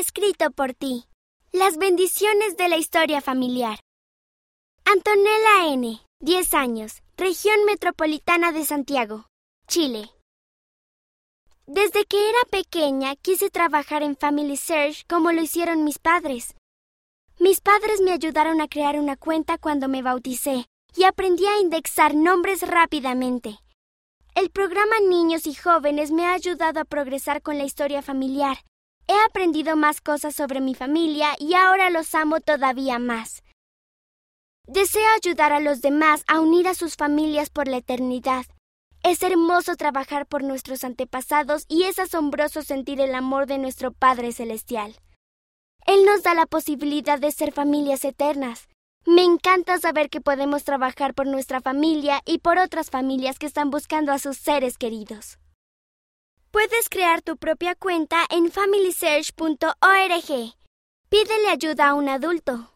escrito por ti. Las bendiciones de la historia familiar. Antonella N., 10 años, región metropolitana de Santiago, Chile. Desde que era pequeña quise trabajar en Family Search como lo hicieron mis padres. Mis padres me ayudaron a crear una cuenta cuando me bauticé y aprendí a indexar nombres rápidamente. El programa Niños y Jóvenes me ha ayudado a progresar con la historia familiar He aprendido más cosas sobre mi familia y ahora los amo todavía más. Deseo ayudar a los demás a unir a sus familias por la eternidad. Es hermoso trabajar por nuestros antepasados y es asombroso sentir el amor de nuestro Padre Celestial. Él nos da la posibilidad de ser familias eternas. Me encanta saber que podemos trabajar por nuestra familia y por otras familias que están buscando a sus seres queridos. Puedes crear tu propia cuenta en familysearch.org. Pídele ayuda a un adulto.